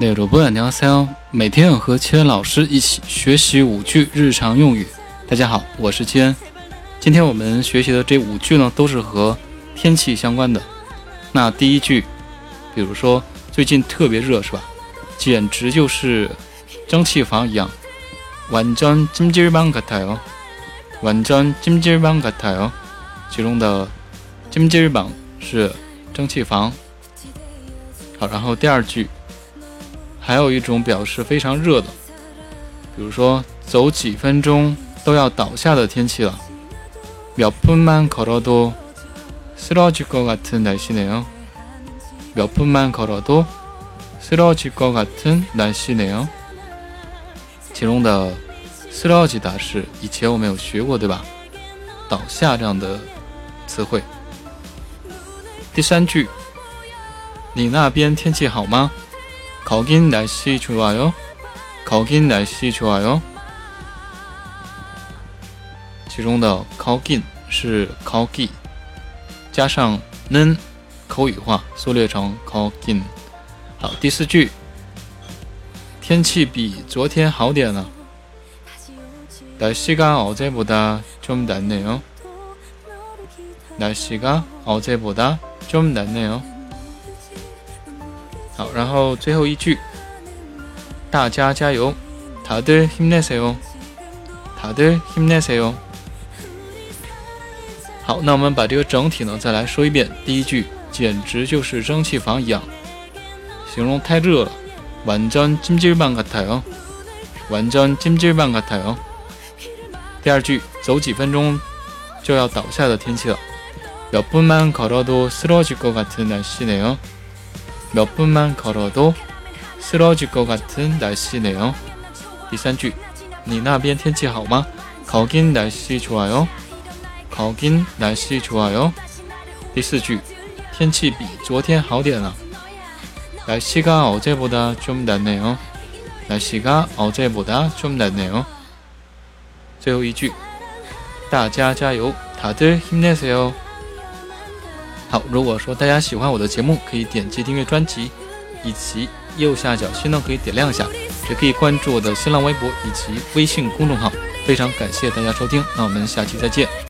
那主播娘三每天要和千恩老师一起学习五句日常用语。大家好，我是千恩。今天我们学习的这五句呢，都是和天气相关的。那第一句，比如说最近特别热，是吧？简直就是蒸汽房一样。완전찜질방같아 요。 완전찜질방같아 요。 其中的찜질방是蒸汽房。好，然后第二句。 还有一种表示非常热的，比如说走几分钟都要倒下的天气了。몇분만걸어도쓰러질것같은날씨네요몇분만걸어도쓰러질것같은날씨네요其中的쓰러지다是以前我们有学过对吧？倒下这样的词汇。第三句，你那边天气好吗？ 거긴날씨좋아 요， 거긴날씨좋아 요。 其中的거긴是거 기， 加上는口语化，缩略成거 긴。 好，第四句，天气比昨天好点了。날씨가어제보다좀낫네 요。 날씨가어제보다좀낫네 요。 好，然后最后一句，大家加油，다들힘내세 요， 다들힘내세 요。 好，那我们把这个整体呢再来说一遍。第一句，简直就是蒸汽房一样，形容太热了。완전찜질방같아 요， 완전찜질방같아 요。 第二句，走几分钟就要倒下的天气了。몇분만걸어도쓰러질것같은날씨네 요。 몇분만걸어도쓰러질것같은날씨네 요。 第三句，你那边天气好吗？거긴날씨좋아 요。 거긴날씨좋아 요。 第四句，天气比昨天好点了。날씨가어제보다좀낫네 요。 날씨가어제보다좀낫네 요。 最后一句，大家加油，다들힘내세 요。 好，如果说大家喜欢我的节目，可以点击订阅专辑，以及右下角心呢可以点亮一下，也可以关注我的新浪微博以及微信公众号。非常感谢大家收听，那我们下期再见。